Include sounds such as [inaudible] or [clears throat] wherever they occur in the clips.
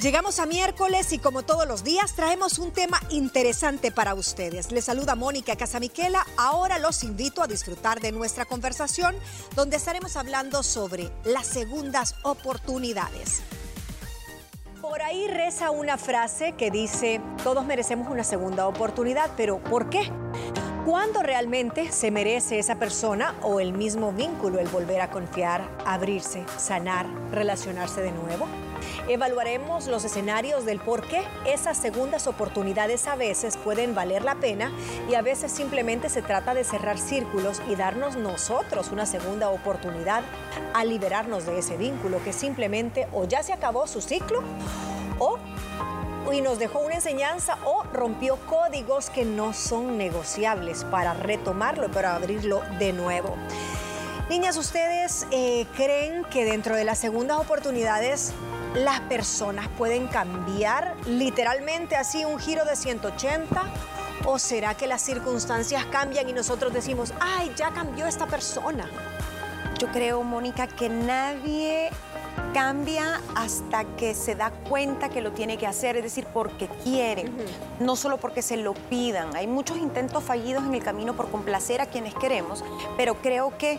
Llegamos a miércoles y como todos los días traemos un tema interesante para ustedes. Les saluda Mónica Casamiquela. Ahora los invito a disfrutar de nuestra conversación donde estaremos hablando sobre las segundas oportunidades. Por ahí reza una frase que dice, todos merecemos una segunda oportunidad, pero ¿por qué? ¿Cuándo realmente se merece esa persona o el mismo vínculo el volver a confiar, abrirse, sanar, relacionarse de nuevo? Evaluaremos los escenarios del por qué esas segundas oportunidades a veces pueden valer la pena y a veces simplemente se trata de cerrar círculos y darnos nosotros una segunda oportunidad a liberarnos de ese vínculo que simplemente o ya se acabó su ciclo o y nos dejó una enseñanza o rompió códigos que no son negociables para retomarlo, para abrirlo de nuevo. Niñas, ¿ustedes eh, creen que dentro de las segundas oportunidades las personas pueden cambiar literalmente así un giro de 180? ¿O será que las circunstancias cambian y nosotros decimos, ay, ya cambió esta persona? Yo creo, Mónica, que nadie cambia hasta que se da cuenta que lo tiene que hacer, es decir, porque quiere, no solo porque se lo pidan. Hay muchos intentos fallidos en el camino por complacer a quienes queremos, pero creo que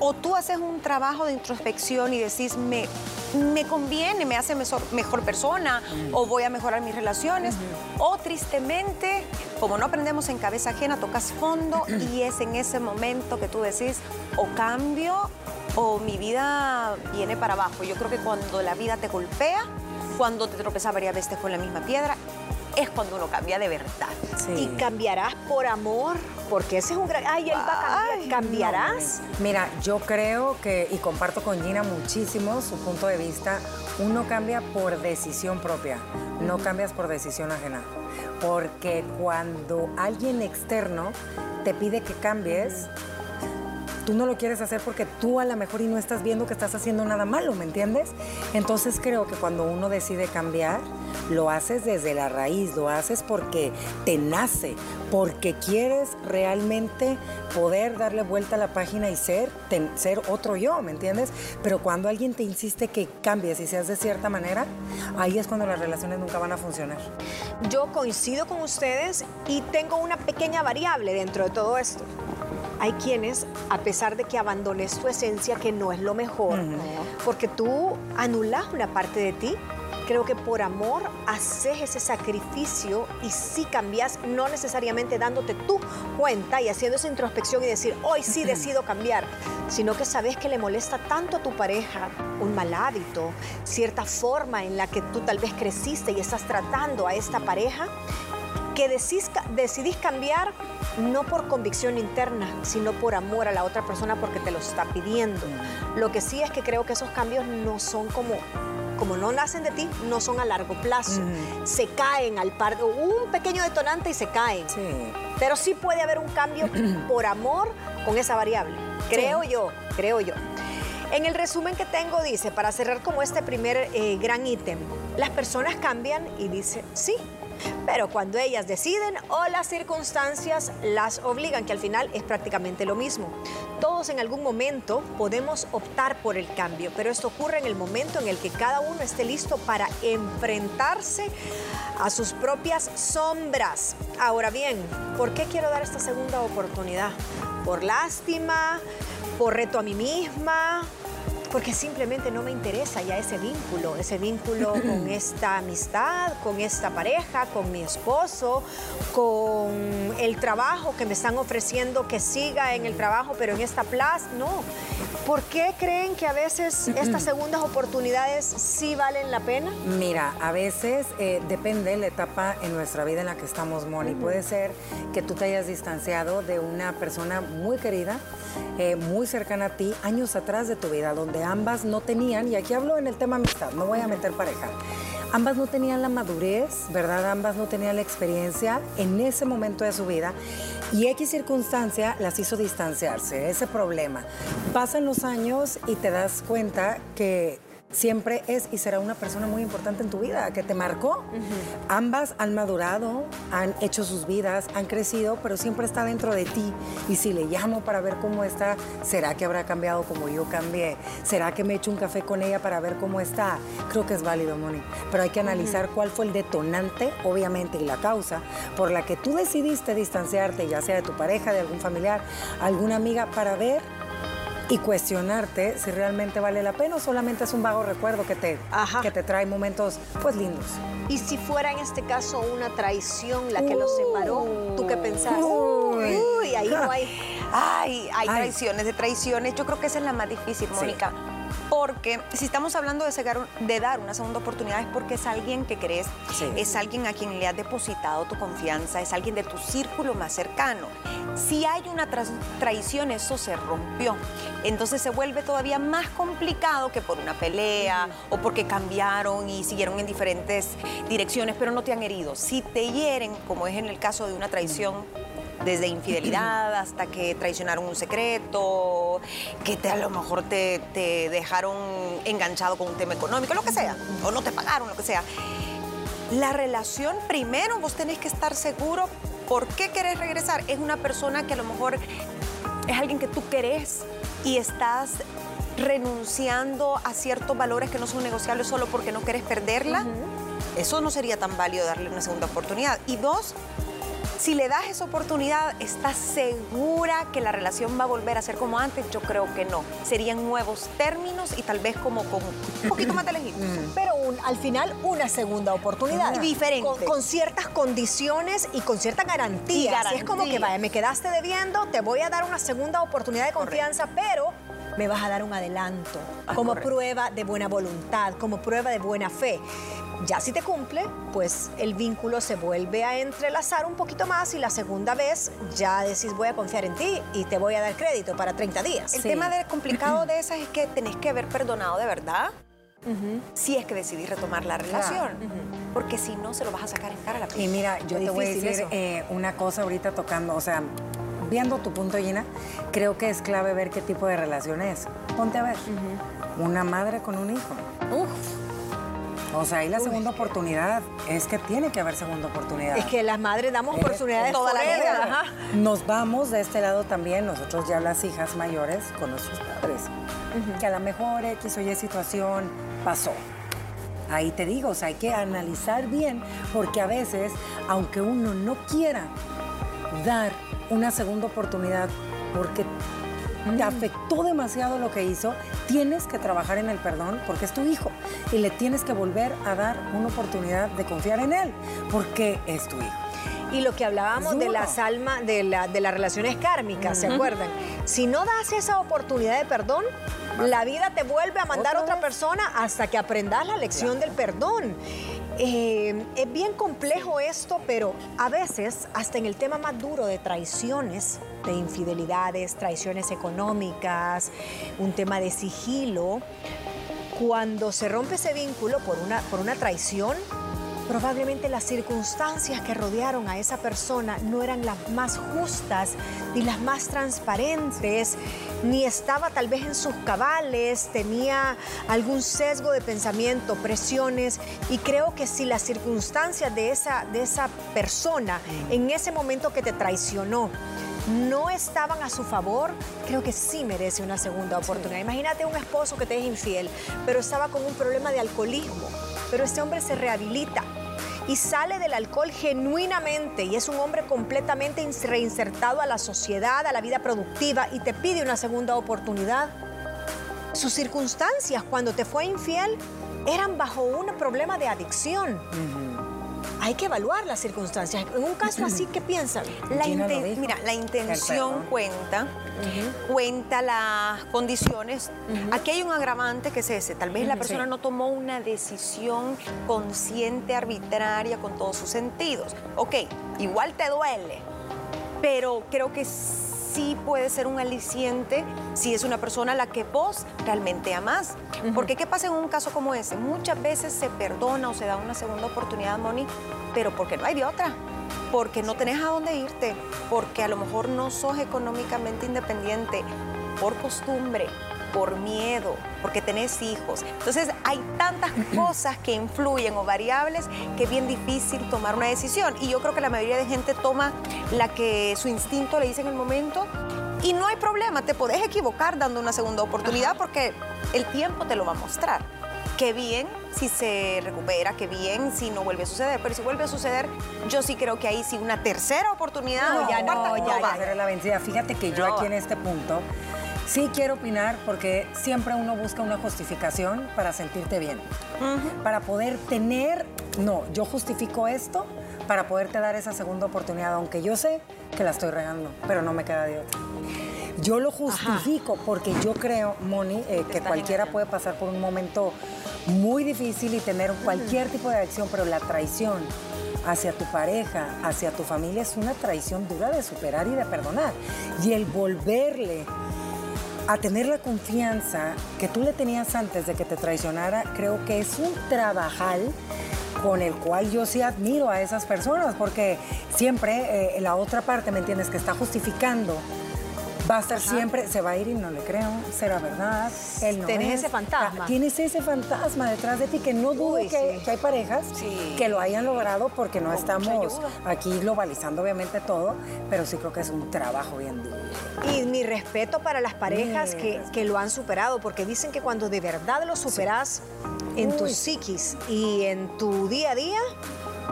o tú haces un trabajo de introspección y decís, me, me conviene, me hace mejor, mejor persona, o voy a mejorar mis relaciones, o tristemente, como no aprendemos en cabeza ajena, tocas fondo y es en ese momento que tú decís, o cambio o mi vida viene para abajo. Yo creo que cuando la vida te golpea, cuando te tropezas varias veces con la misma piedra, es cuando uno cambia de verdad. ¿Y cambiarás por amor? Porque ese es un gran... Ay, él va a cambiar. ¿Cambiarás? Mira, yo creo que, y comparto con Gina muchísimo su punto de vista, uno cambia por decisión propia, no cambias por decisión ajena. Porque cuando alguien externo te pide que cambies, tú no lo quieres hacer porque tú a lo mejor y no estás viendo que estás haciendo nada malo, ¿me entiendes? Entonces creo que cuando uno decide cambiar, lo haces desde la raíz, lo haces porque te nace, porque quieres realmente poder darle vuelta a la página y ser, ser otro yo, ¿me entiendes? Pero cuando alguien te insiste que cambies y seas de cierta manera, ahí es cuando las relaciones nunca van a funcionar. Yo coincido con ustedes y tengo una pequeña variable dentro de todo esto hay quienes, a pesar de que abandones tu esencia, que no es lo mejor, porque tú anulas una parte de ti, creo que por amor haces ese sacrificio y sí cambias, no necesariamente dándote tu cuenta y haciendo esa introspección y decir, hoy sí decido cambiar, sino que sabes que le molesta tanto a tu pareja un mal hábito, cierta forma en la que tú tal vez creciste y estás tratando a esta pareja, que decidís cambiar no por convicción interna, sino por amor a la otra persona porque te lo está pidiendo. Lo que sí es que creo que esos cambios no son como como no nacen de ti, no son a largo plazo. Se caen al par, un pequeño detonante y se caen. Pero sí puede haber un cambio [clears throat] por amor con esa variable. Creo yo, creo yo. En el resumen que tengo dice, para cerrar como este primer eh, gran ítem, las personas cambian y dice, sí, pero cuando ellas deciden o las circunstancias las obligan, que al final es prácticamente lo mismo. Todos en algún momento podemos optar por el cambio, pero esto ocurre en el momento en el que cada uno esté listo para enfrentarse a sus propias sombras. Ahora bien, ¿por qué quiero dar esta segunda oportunidad? ¿Por lástima? ¿Por reto a mí misma? Porque simplemente no me interesa ya ese vínculo, ese vínculo [laughs] con esta amistad, con esta pareja, con mi esposo, con el trabajo que me están ofreciendo que siga en el trabajo, pero en esta plaza, no. ¿Por qué creen que a veces [clears throat] estas segundas oportunidades sí valen la pena? Mira, a veces eh, depende la etapa en nuestra vida en la que estamos, Moni. Puede ser que tú te hayas distanciado de una persona muy querida, eh, muy cercana a ti, años atrás de tu vida, donde ambas no tenían, y aquí hablo en el tema amistad, no voy a meter pareja, ambas no tenían la madurez, ¿verdad? Ambas no tenían la experiencia en ese momento de su vida y X circunstancia las hizo distanciarse, ese problema. Pasan los años y te das cuenta que siempre es y será una persona muy importante en tu vida, que te marcó. Ambas han madurado, han hecho sus vidas, han crecido, pero siempre está dentro de ti. Y si le llamo para ver cómo está, ¿será que habrá cambiado como yo cambié? ¿Será que me echo un café con ella para ver cómo está? Creo que es válido, Moni. Pero hay que analizar cuál fue el detonante, obviamente, y la causa por la que tú decidiste distanciarte, ya sea de tu pareja, de algún familiar, alguna amiga, para ver y cuestionarte si realmente vale la pena o solamente es un vago recuerdo que te, que te trae momentos pues lindos. Y si fuera en este caso una traición la que los separó, ¿tú qué pensás? Uy, ahí no hay. [laughs] Ay, hay traiciones, de traiciones. Yo creo que esa es la más difícil, Mónica. Porque si estamos hablando de, de, dar una segunda oportunidad es porque es alguien que crees, es alguien a quien le has depositado tu confianza, es alguien de tu círculo más cercano. Si hay una traición, eso se rompió. Entonces se vuelve todavía más complicado que por una pelea o porque cambiaron y siguieron en diferentes direcciones, pero no te han herido. Si te hieren, como es en el caso de una traición, desde infidelidad hasta que traicionaron un secreto, que te, a lo mejor te, dejaron enganchado con un tema económico, lo que sea, o no te pagaron, lo que sea. La relación, primero vos tenés que estar seguro por qué querés regresar. Es una persona que a lo mejor es alguien que tú querés y estás renunciando a ciertos valores que no son negociables solo porque no querés perderla. Eso no sería tan válido darle una segunda oportunidad. Y dos, si le das esa oportunidad, ¿estás segura que la relación va a volver a ser como antes? Yo creo que no. Serían nuevos términos y tal vez como con un poquito más de [laughs] lejitos. Mm. Pero al final una segunda oportunidad. Diferente. Con, ciertas condiciones y con cierta garantía. es como que, vaya, me quedaste debiendo, te voy a dar una segunda oportunidad de confianza, pero me vas a dar un adelanto ah, como prueba de buena voluntad, como prueba de buena fe. Ya si te cumple, pues el vínculo se vuelve a entrelazar un poquito más y la segunda vez ya decís voy a confiar en ti y te voy a dar crédito para 30 días. El tema de complicado de [clears throat] esas es que tenés que haber perdonado de verdad. Si es que decidís retomar la relación, porque si no se lo vas a sacar en cara a la persona. Y mira, yo te voy a decir eh, una cosa ahorita tocando, o sea, viendo tu punto, Gina, creo que es clave ver qué tipo de relación es. Ponte a ver, una madre con un hijo. Uf o sea, ahí la segunda oportunidad es que tiene que haber segunda oportunidad. Es que las madres damos oportunidades toda la vida. Nos vamos de este lado también, nosotros ya las hijas mayores con nuestros padres. Que a lo mejor X o Y situación pasó. Ahí te digo, o sea, hay que analizar bien, porque a veces, aunque uno no quiera dar una segunda oportunidad, porque te afectó demasiado lo que hizo, tienes que trabajar en el perdón porque es tu hijo y le tienes que volver a dar una oportunidad de confiar en él porque es tu hijo. Y lo que hablábamos de las almas, de, la, de las relaciones kármicas, ¿se acuerdan? Si no das esa oportunidad de perdón, la vida te vuelve a mandar a otra persona hasta que aprendas la lección del perdón. Eh, es bien complejo esto, pero a veces, hasta en el tema más duro de traiciones, de infidelidades, traiciones económicas, un tema de sigilo, cuando se rompe ese vínculo por una, por una traición, Probablemente las circunstancias que rodearon a esa persona no eran las más justas ni las más transparentes, ni estaba tal vez en sus cabales, tenía algún sesgo de pensamiento, presiones, y creo que si las circunstancias de esa, de esa persona en ese momento que te traicionó, no estaban a su favor, creo que sí merece una segunda oportunidad. Imagínate un esposo que te es infiel, pero estaba con un problema de alcoholismo, pero este hombre se rehabilita y sale del alcohol genuinamente y es un hombre completamente reinsertado a la sociedad, a la vida productiva y te pide una segunda oportunidad. Sus circunstancias cuando te fue infiel eran bajo un problema de adicción hay que evaluar las circunstancias. En un caso así, ¿qué piensan? La mira, la intención cuenta, cuenta las condiciones. Aquí hay un agravante que es ese. Tal vez la persona no tomó una decisión consciente, arbitraria, con todos sus sentidos. Ok, igual te duele, pero creo que sí puede ser un aliciente si es una persona a la que vos realmente amás. Porque ¿qué pasa en un caso como ese? Muchas veces se perdona o se da una segunda oportunidad, Moni, pero porque no hay de otra. Porque no tenés a dónde irte, porque a lo mejor no sos económicamente independiente, por costumbre, por miedo, porque tenés hijos. Entonces hay tantas [laughs] cosas que influyen o variables que es bien difícil tomar una decisión. Y yo creo que la mayoría de gente toma la que su instinto le dice en el momento y no hay problema, te podés equivocar dando una segunda oportunidad porque el tiempo te lo va a mostrar. Qué bien si se recupera, qué bien si no vuelve a suceder, pero si vuelve a suceder, yo sí creo que ahí sí una tercera oportunidad No, ya no, ya, va. ya. la vencida. Fíjate que yo aquí en este punto sí quiero opinar porque siempre uno busca una justificación para sentirte bien. Para poder tener, no, yo justifico esto para poderte dar esa segunda oportunidad, aunque yo sé que la estoy regando, pero no me queda de otra. Yo lo justifico porque yo creo, Moni, eh, que cualquiera puede pasar por un momento muy difícil y tener cualquier tipo de adicción, pero la traición hacia tu pareja, hacia tu familia es una traición dura de superar y de perdonar. Y el volverle a tener la confianza que tú le tenías antes de que te traicionara, creo que es un trabajal con el cual yo sí admiro a esas personas, porque siempre eh, la otra parte, ¿me entiendes?, que está justificando. Va a estar siempre, se va a ir y no le creo, será verdad. Él no Tenés es. ese fantasma. Tienes ese fantasma detrás de ti que no dudo Uy, que, sí. que hay parejas Sí. que lo hayan logrado porque no Con estamos aquí globalizando obviamente todo, pero sí creo que es un trabajo bien duro. Y mi respeto para las parejas que, que lo han superado, porque dicen que cuando de verdad lo superas en tu Uy. psiquis y en tu día a día,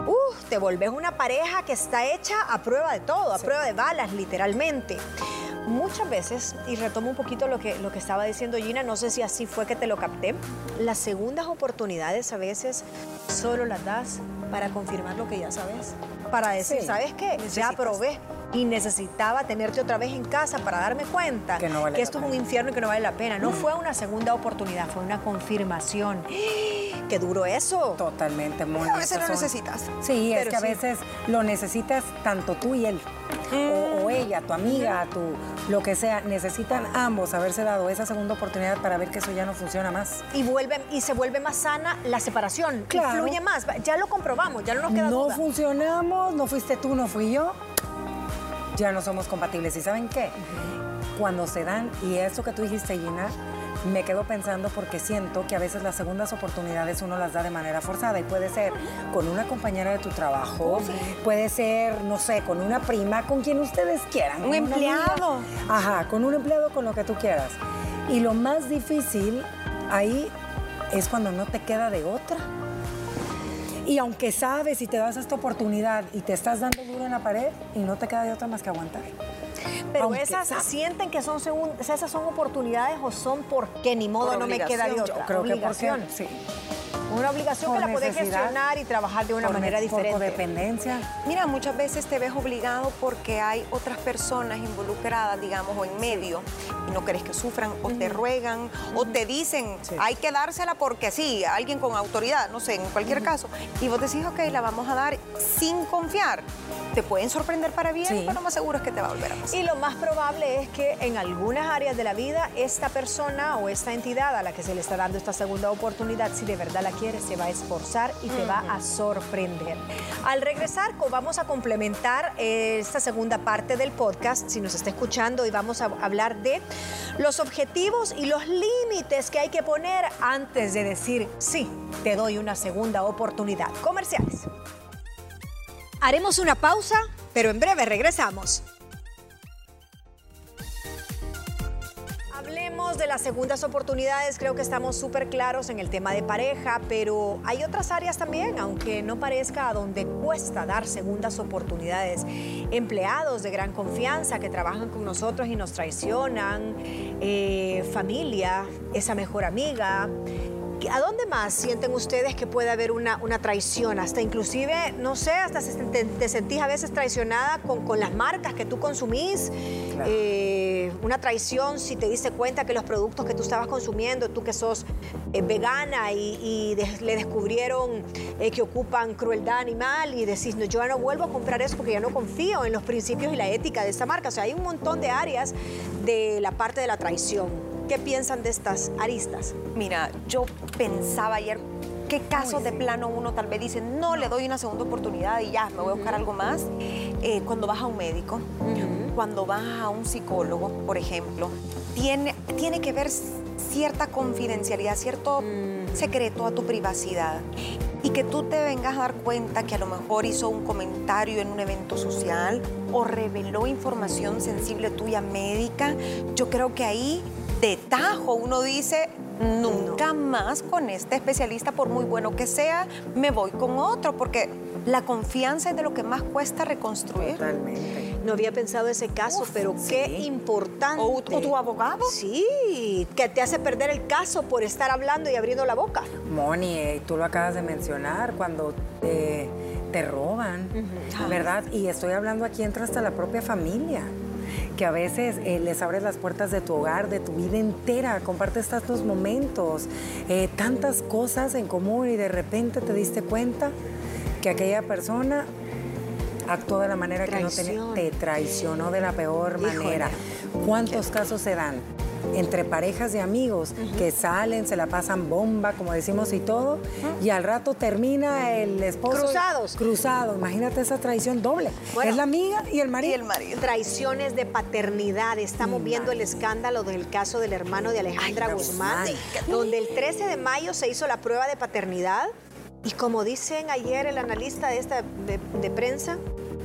uh, te volvés una pareja que está hecha a prueba de todo, a prueba de balas, literalmente. Muchas veces, y retomo un poquito lo que, lo que estaba diciendo Gina, no sé si así fue que te lo capté, las segundas oportunidades a veces solo las das para confirmar lo que ya sabes. Para decir, Sí, ¿sabes qué? Ya probé y necesitaba tenerte otra vez en casa para darme cuenta Que no vale la esto es un infierno y que no vale la pena. No fue una segunda oportunidad, fue una confirmación. [gasps] ¡Qué duro eso! Totalmente, Moni. A veces lo necesitas. Sí, es que a sí. veces lo necesitas tanto tú y él. O, o ella, tu amiga, tu lo que sea. Necesitan ambos haberse dado esa segunda oportunidad para ver que eso ya no funciona más. Y, vuelve, y se vuelve más sana la separación. Claro. Fluye más. Ya lo comprobamos, ya no nos queda no duda. funcionamos, no fuiste tú, no fui yo. Ya no somos compatibles. ¿Y saben qué? Cuando se dan, y eso que tú dijiste, Gina, me quedo pensando porque siento que a veces las segundas oportunidades uno las da de manera forzada y puede ser con una compañera de tu trabajo, puede ser, no sé, con una prima, con quien ustedes quieran. Un amiga. empleado. Ajá, con un empleado, con lo que tú quieras. Y lo más difícil ahí es cuando no te queda de otra. Y aunque sabes y te das esta oportunidad y te estás dando duro en la pared y no te queda de otra más que aguantar. Pero Aunque esas sienten que son segun- esas son oportunidades o son porque ni modo Por no me queda de otra. Yo creo que Obligación. porque sí. Una obligación Por que la podés gestionar y trabajar de una manera ne- por diferente. codependencia. Mira, muchas veces te ves obligado porque hay otras personas involucradas, digamos, o en medio, y no querés que sufran, o te ruegan, o te dicen, Sí. hay que dársela porque sí, alguien con autoridad, no sé, en cualquier caso. Y vos decís, ok, la vamos a dar sin confiar. Te pueden sorprender para bien, Sí. pero lo más seguro es que te va a volver a pasar. Y lo más probable es que en algunas áreas de la vida esta persona o esta entidad a la que se le está dando esta segunda oportunidad, si de verdad la quiere, se va a esforzar y te va a sorprender. Al regresar, vamos a complementar eh, esta segunda parte del podcast, si nos está escuchando, y vamos a hablar de los objetivos y los límites que hay que poner antes de decir, sí, te doy una segunda oportunidad. Comerciales. Haremos una pausa, pero en breve regresamos. Hablemos de las segundas oportunidades, creo que estamos súper claros en el tema de pareja, pero hay otras áreas también, aunque no parezca, donde cuesta dar segundas oportunidades. Empleados de gran confianza que trabajan con nosotros y nos traicionan, eh, familia, esa mejor amiga. ¿A dónde más sienten ustedes que puede haber una, una traición? Hasta inclusive, no sé, hasta se- te, te sentís a veces traicionada con, con las marcas que tú consumís. Claro. Eh, una traición si te diste cuenta que los productos que tú estabas consumiendo, tú que sos eh, vegana y, le descubrieron eh, que ocupan crueldad animal y decís, no, yo ya no vuelvo a comprar eso porque ya no confío en los principios y la ética de esta marca. O sea, hay un montón de áreas de la parte de la traición. ¿Qué piensan de estas aristas? Mira, yo pensaba ayer qué casos de plano uno tal vez dice, no, le doy una segunda oportunidad y ya, me voy a buscar algo más. Eh, cuando vas a un médico, cuando vas a un psicólogo, por ejemplo, tiene, tiene que ver cierta confidencialidad, cierto secreto a tu privacidad y que tú te vengas a dar cuenta que a lo mejor hizo un comentario en un evento social o reveló información sensible tuya médica, yo creo que ahí de tajo uno dice, nunca más con este especialista, por muy bueno que sea, me voy con otro, porque la confianza es de lo que más cuesta reconstruir. Totalmente. No había pensado ese caso, pero qué importante. ¿O, o tu abogado? Sí, que te hace perder el caso por estar hablando y abriendo la boca. Moni, eh, tú lo acabas de mencionar, cuando te, te roban, ¿verdad? Y estoy hablando aquí, entra hasta la propia familia que a veces eh, les abres las puertas de tu hogar, de tu vida entera, compartes tantos momentos, eh, tantas cosas en común y de repente te diste cuenta que aquella persona actuó de la manera que no tenía, te traicionó de la peor Híjole. manera. ¿Cuántos casos se dan? Entre parejas de amigos que salen, se la pasan bomba, como decimos y todo, y al rato termina el esposo. Cruzados. Cruzado. Imagínate esa traición doble. Bueno. es la amiga y el marido. Y el marido. Traiciones de paternidad. Estamos viendo el escándalo del caso del hermano de Alejandra Ay, Guzmán, Guzmán. donde el 13 de mayo se hizo la prueba de paternidad y como dicen ayer el analista de esta de, de prensa,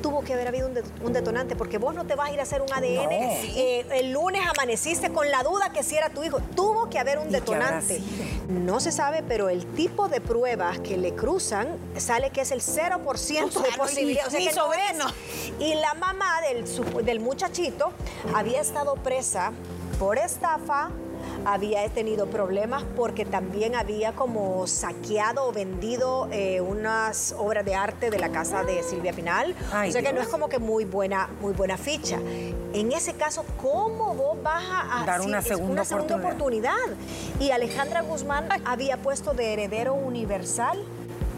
tuvo que haber habido un, de- un detonante, porque vos no te vas a ir a hacer un ADN. No. eh, el lunes amaneciste con la duda que si era tu hijo. Tuvo que haber un ¿Y qué habrá detonante. No se sabe, pero el tipo de pruebas que le cruzan sale que es el 0% O sea, de posibilidad. O sea, no. Y la mamá del, del muchachito había estado presa por estafa, había tenido problemas porque también había como saqueado o vendido eh, unas obras de arte de la casa de Silvia Pinal. Ay, o sea que no es como que muy buena, muy buena ficha. En ese caso, ¿cómo vos vas a Dar segunda una segunda oportunidad. oportunidad? Y Alejandra Guzmán había puesto de heredero universal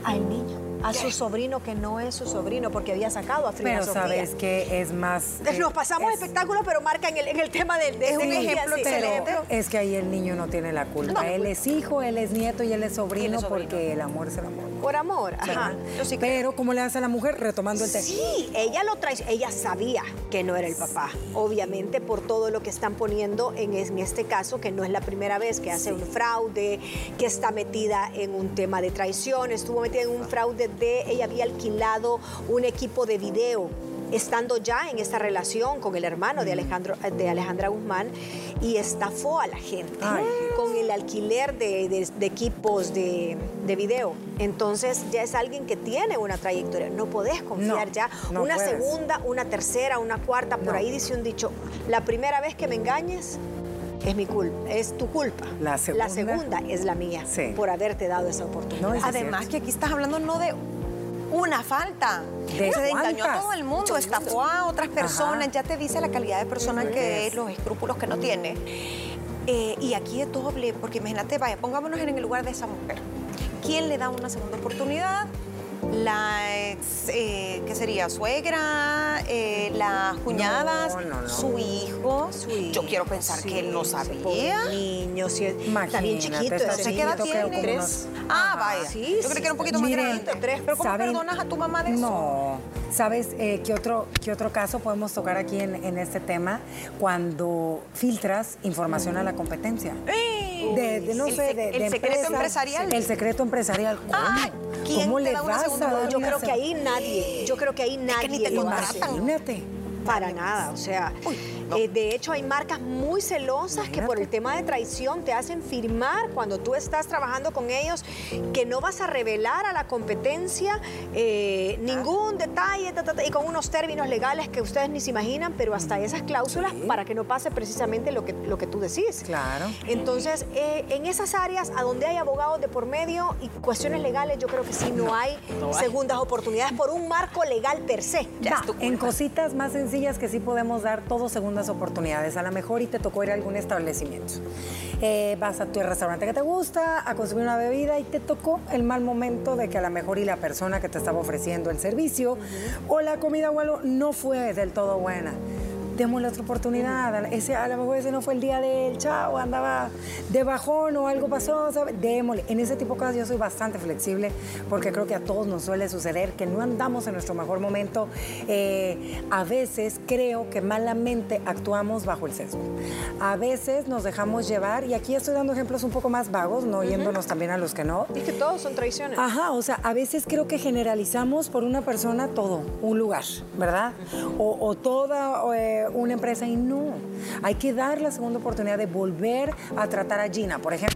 al niño, a su sobrino que no es su sobrino porque había sacado a Frida Pero Sofía. sabes que es más. [laughs] eh, Nos pasamos es- espectáculos, pero marca en el, en el tema del de, Es un ejemplo excelente. es que ahí el niño no tiene la culpa. él es hijo, él es nieto y él es sobrino, Él es sobrino. porque el amor es el amor. Por amor, ajá. Yo sí creo. Pero, ¿cómo le hace a la mujer? Retomando el tema. Sí, ella lo trae, ella sabía que no era el papá, obviamente por todo lo que están poniendo en, en este caso, que no es la primera vez que hace un fraude, que está metida en un tema de traición, estuvo metida en un fraude de, ella había alquilado un equipo de video estando ya en esta relación con el hermano de, Alejandro, de Alejandra Guzmán y estafó a la gente Ay, con el alquiler de, de- de equipos de, de video. Entonces ya es alguien que tiene una trayectoria. No podés confiar No, ya. no una puedes. segunda, una tercera, una cuarta. Por No. ahí dice un dicho, la primera vez que me engañes es mi culpa, es tu culpa. La segunda. segunda es la mía Sí. por haberte dado esa oportunidad. No, es Además cierto. que aquí estás hablando no de una falta. ¿De se engañó a todo el mundo, estafó a otras personas, Ajá. ya te dice la calidad de persona que Es. es, los escrúpulos que no tiene. Eh, y aquí es doble, porque imagínate, vaya, pongámonos en el lugar de esa mujer. ¿Quién le da una segunda oportunidad? La ex, eh, ¿qué sería? Suegra, eh, las cuñadas, No, no, no. su hijo. Su hijo, Yo quiero pensar sí, que él no sabía. Niño, sí, está bien chiquito. ¿Qué edad creo, tiene? Tres. Ah, vaya. Sí, Yo sí, creí que era un poquito más grande. Tres. Pero ¿cómo ¿saben? perdonas a tu mamá de eso? No. ¿Sabes eh, qué, otro, qué otro caso podemos tocar aquí en, en este tema? Cuando filtras información a la competencia. De, de, no El sé, de, el de secreto empresas. empresarial. El secreto empresarial. ¿Cómo? ¿Quién ¿Cómo te le da una vas segunda a Yo creo que ahí nadie, yo creo que ahí nadie ni te lo contratan. Imagínate. Para nada, o sea, no. eh, de hecho hay marcas muy celosas que por el tema de traición te hacen firmar cuando tú estás trabajando con ellos que no vas a revelar a la competencia eh, ningún detalle ta, ta, ta, y con unos términos legales que ustedes ni se imaginan, pero hasta esas cláusulas Sí. para que no pase precisamente lo que, lo que tú decís. Claro. Entonces, eh, en esas áreas a donde hay abogados de por medio y cuestiones legales, yo creo que sí no, hay segundas oportunidades por un marco legal per se. Ya en cositas más sencillas que sí podemos dar todos segundas oportunidades. A lo mejor y te tocó ir a algún establecimiento. Eh, vas a tu restaurante que te gusta, a consumir una bebida y te tocó el mal momento de que a lo mejor y la persona que te estaba ofreciendo el servicio o la comida o algo no fue del todo buena. Démosle otra oportunidad. Ese, a lo mejor ese no fue el día del chao, andaba de bajón o algo pasó, ¿sabes? Démosle. En ese tipo de cosas yo soy bastante flexible porque creo que a todos nos suele suceder que no andamos en nuestro mejor momento. Eh, a veces creo que malamente actuamos bajo el sesgo. A veces nos dejamos llevar, y aquí estoy dando ejemplos un poco más vagos, no yéndonos también a los que no. Es que todos son traiciones. Ajá, o sea, a veces creo que generalizamos por una persona todo, un lugar, ¿verdad? O, o toda eh, una empresa y no. Hay que dar la segunda oportunidad de volver a tratar a Gina, por ejemplo.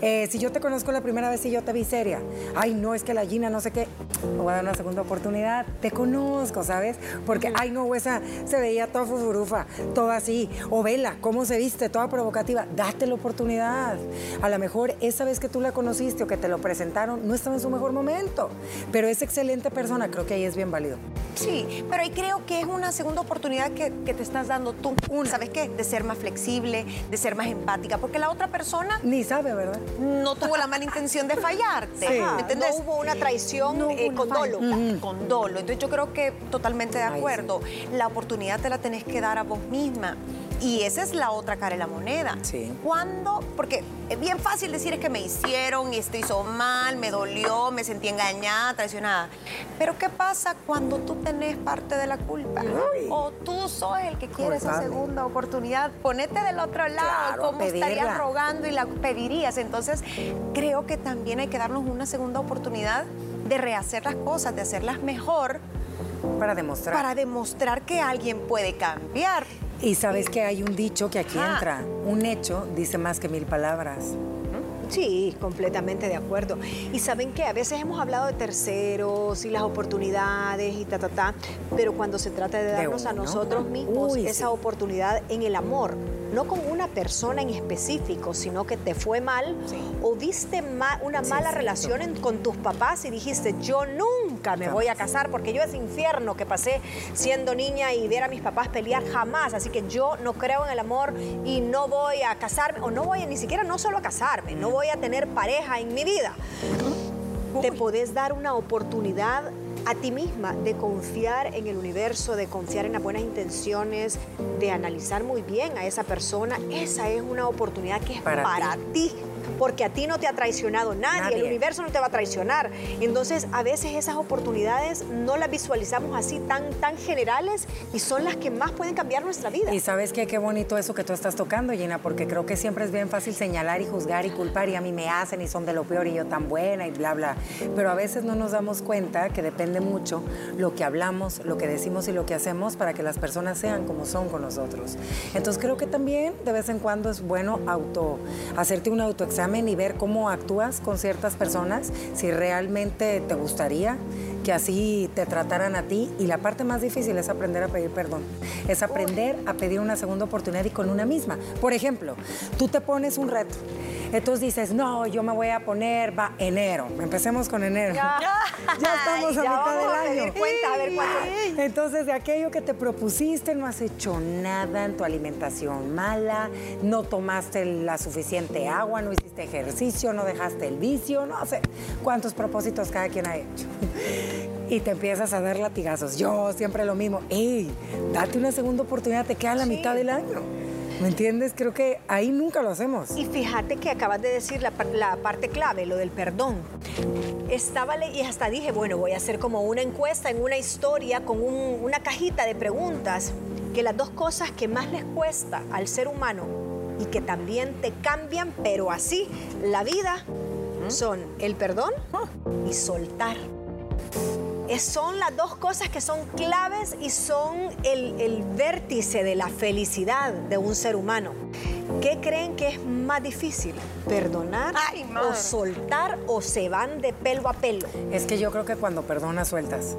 Eh, si yo te conozco la primera vez y yo te vi seria, ay, no, es que la Gina no sé qué, me voy a dar una segunda oportunidad, te conozco, ¿sabes? Porque, ay, no, esa se veía toda fufurufa, toda así, o vela, cómo se viste, toda provocativa, date la oportunidad. A lo mejor esa vez que tú la conociste o que te lo presentaron, no estaba en su mejor momento, pero es excelente persona, creo que ahí es bien válido. Sí, pero ahí creo que es una segunda oportunidad que, que te estás dando tú. ¿Sabes qué? De ser más flexible, de ser más empática, porque la otra persona Ni sabe, ¿verdad? No tuvo la mala intención de fallarte. Sí. ¿Me entiendes? No hubo una traición No eh, con dolo. Con dolo. Entonces yo creo que totalmente de Ay, acuerdo. La oportunidad te la tenés que dar a vos misma. Y esa es la otra cara de la moneda. Sí. ¿Cuándo? Porque es bien fácil decir es que me hicieron y esto hizo mal, me dolió, me sentí engañada, traicionada. Pero ¿qué pasa cuando tú tenés parte de la culpa? O tú sos el que quiere esa segunda oportunidad. Ponete del otro lado. Claro, ¿Cómo pedirla. estarías rogando y la pedirías? Entonces, creo que también hay que darnos una segunda oportunidad de rehacer las cosas, de hacerlas mejor Para demostrar. para demostrar que alguien puede cambiar. Y sabes que hay un dicho que aquí entra, un hecho dice más que mil palabras. Sí, completamente de acuerdo. Y saben que a veces hemos hablado de terceros y las oportunidades y ta, ta, ta, pero cuando se trata de De darnos a nosotros mismos Uy, esa sí. oportunidad en el amor, no con una persona en específico, sino que te fue mal o viste ma- una Sí, mala relación en- con tus papás y dijiste, yo nunca me voy a casar porque yo ese infierno que pasé siendo niña y ver a mis papás pelear jamás, así que yo no creo en el amor y no voy a casarme, o no voy a, ni siquiera no solo a casarme, no voy a tener pareja en mi vida. Te podés dar una oportunidad a ti misma de confiar en el universo, de confiar en las buenas intenciones, de analizar muy bien a esa persona. Esa es una oportunidad que es Para para, ti. Porque a ti no te ha traicionado nadie, Nadie. el universo no te va a traicionar. Entonces, a veces esas oportunidades no las visualizamos así tan, tan generales y son las que más pueden cambiar nuestra vida. Y sabes qué, qué bonito eso que tú estás tocando, Gina, porque creo que siempre es bien fácil señalar y juzgar y culpar y a mí me hacen y son de lo peor y yo tan buena y bla, bla. Pero a veces no nos damos cuenta que depende mucho lo que hablamos, lo que decimos y lo que hacemos para que las personas sean como son con nosotros. Entonces creo que también de vez en cuando es bueno auto, hacerte un autoexamen y ver cómo actúas con ciertas personas, si realmente te gustaría que así te trataran a ti. Y la parte más difícil es aprender a pedir perdón. Es aprender a pedir una segunda oportunidad y con una misma. Por ejemplo, tú te pones un reto. Entonces dices, no, yo me voy a poner, va, enero. Empecemos con enero. Ya. [laughs] Ya estamos a Ya mitad del a año. cuenta, a ver cuánto- Entonces, de aquello que te propusiste, no has hecho nada en tu alimentación mala, no tomaste la suficiente agua, no hiciste ejercicio, no dejaste el vicio, no sé cuántos propósitos cada quien ha hecho. Y te empiezas a dar latigazos. Yo siempre lo mismo. ¡Ey! Date una segunda oportunidad, te queda la Sí. mitad del año. ¿Me entiendes? Creo que ahí nunca lo hacemos. Y fíjate que acabas de decir la, par- la parte clave, lo del perdón. Estaba y hasta dije, bueno, voy a hacer como una encuesta en una historia con un- una cajita de preguntas, que las dos cosas que más les cuesta al ser humano y que también te cambian, pero así, la vida, son el perdón y soltar. Es- son las dos cosas que son claves y son el, el vértice de la felicidad de un ser humano. ¿Qué creen que es más difícil? ¿Perdonar Ay, o soltar o se van de pelo a pelo? Es que yo creo que cuando perdonas, sueltas.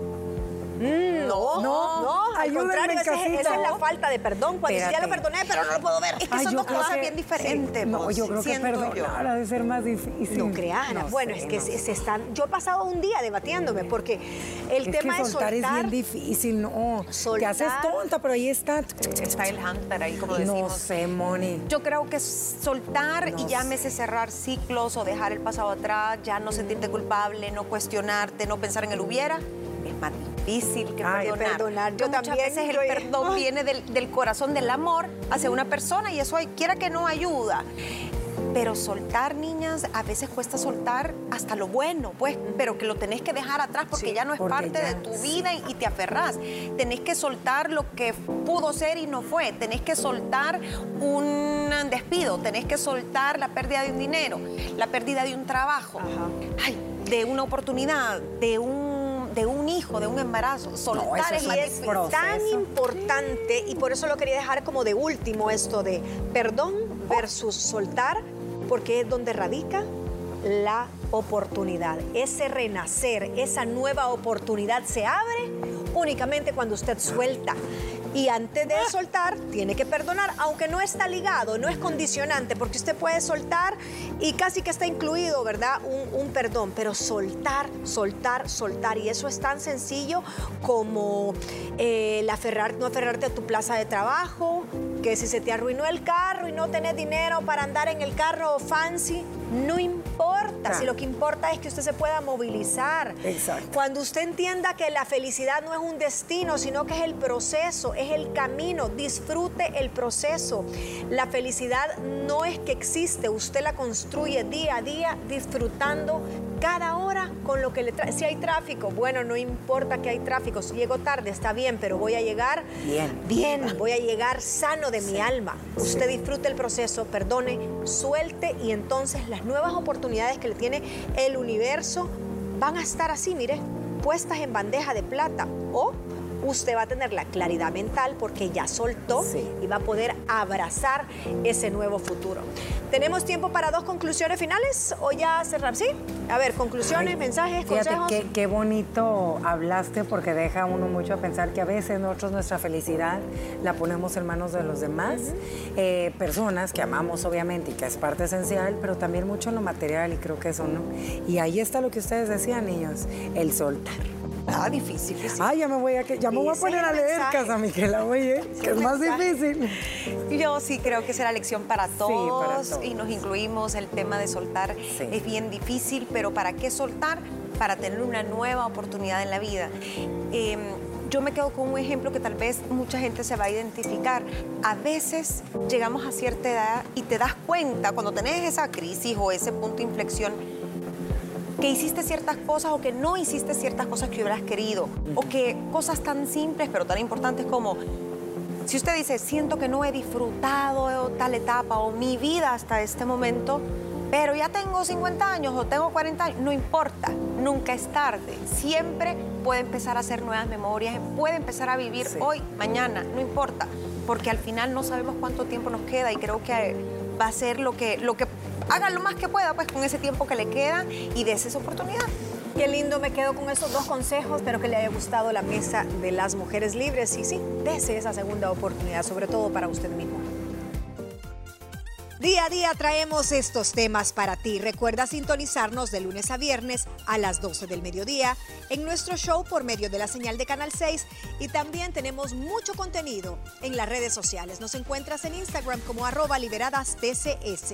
No, no, no, al contrario, esa es, casita. esa es la falta de perdón. Cuando dices, ya lo Espérate. perdoné, pero no lo puedo ver. Es que Ay, son dos cosas que- bien diferentes. No, vos, yo creo que perdonar ha de ser más difícil. No. No bueno, sé, es que no se, están. Yo he pasado un día debatiéndome porque el es tema que es soltar, soltar. es bien difícil, no. Te Soltar. haces tonta, pero ahí está. Está el hunter ahí, como No decimos. sé, Moni. Yo creo que soltar No y llámese cerrar ciclos o dejar el pasado atrás, ya no sentirte culpable, no cuestionarte, no pensar en el hubiera, es más difícil. Difícil que Ay, perdonar. perdonar. Yo Muchas también, veces el yo- perdón viene del, del corazón del amor hacia una persona y eso hay- quiera que no ayuda. Pero soltar, niñas, a veces cuesta soltar hasta lo bueno, pues, pero que lo tenés que dejar atrás porque Sí, ya no es parte ya, de tu sí. vida y, y te aferrás. Tenés que soltar lo que pudo ser y no fue. Tenés que soltar un despido, tenés que soltar la pérdida de un dinero, la pérdida de un trabajo, Ajá. ay, de una oportunidad, de un, de un hijo, de un embarazo. Soltar es Y es tan importante, y por eso lo quería dejar como de último esto de perdón versus soltar, porque es donde radica la oportunidad. Ese renacer, esa nueva oportunidad se abre únicamente cuando usted suelta. Y antes de soltar, tiene que perdonar, aunque no está ligado, no es condicionante, porque usted puede soltar y casi que está incluido, ¿verdad? Un, perdón, pero soltar, soltar, soltar. Y eso es tan sencillo como eh, aferrar, no aferrarte a tu plaza de trabajo, que si se te arruinó el carro y no tenés dinero para andar en el carro fancy, no importa. Si lo que importa es que usted se pueda movilizar. Exacto. Cuando usted entienda que la felicidad no es un destino, sino que es el proceso, es el camino, disfrute el proceso. La felicidad no es que existe, usted la construye día a día disfrutando cada hora con lo que le trae. Si hay tráfico, bueno, no importa que hay tráfico, si llego tarde está bien, pero voy a llegar Bien. bien, voy a llegar sano de mi alma. Usted disfrute el proceso, perdone, suelte y entonces las nuevas oportunidades que le tiene el universo van a estar así, mire, puestas en bandeja de plata. O usted va a tener la claridad mental porque ya soltó Sí. y va a poder abrazar ese nuevo futuro. ¿Tenemos tiempo para dos conclusiones finales o ya cerrar? ¿Sí? A ver, conclusiones, Ay, mensajes, Fíjate consejos. qué, qué bonito hablaste porque deja a uno mucho a pensar que a veces nosotros nuestra felicidad la ponemos en manos de los demás, eh, personas que amamos obviamente y que es parte esencial, pero también mucho en lo material y creo que eso no. Y ahí está lo que ustedes decían, niños, el soltar. Ah, difícil, difícil. Ay, ya me voy a, que- ya me voy a poner es a leer mensaje. Casa Miquela, oye, que es más mensaje. difícil. Yo sí creo que será lección para todos, para todos. y nos incluimos. El tema de soltar Sí. es bien difícil, pero ¿para qué soltar? Para tener una nueva oportunidad en la vida. Eh, yo me quedo con un ejemplo que tal vez mucha gente se va a identificar. A veces llegamos a cierta edad y te das cuenta cuando tenés esa crisis o ese punto de inflexión que hiciste ciertas cosas o que no hiciste ciertas cosas que hubieras querido o que cosas tan simples pero tan importantes como si usted dice, siento que no he disfrutado tal etapa o mi vida hasta este momento, pero ya tengo 50 años o tengo 40 años, no importa, nunca es tarde. Siempre puede empezar a hacer nuevas memorias, puede empezar a vivir Sí. hoy, mañana, no importa, porque al final no sabemos cuánto tiempo nos queda y creo que va a ser lo que, lo que haga lo más que pueda pues con ese tiempo que le queda y des esa oportunidad. Qué lindo, me quedo con esos dos consejos. Espero que le haya gustado la mesa de las mujeres libres. Y sí, dese esa segunda oportunidad, sobre todo para usted mismo. Día a día traemos estos temas para ti. Recuerda sintonizarnos de lunes a viernes a las 12 del mediodía en nuestro show por medio de la señal de Canal 6 y también tenemos mucho contenido en las redes sociales. Nos encuentras en Instagram como arroba liberadas TCS.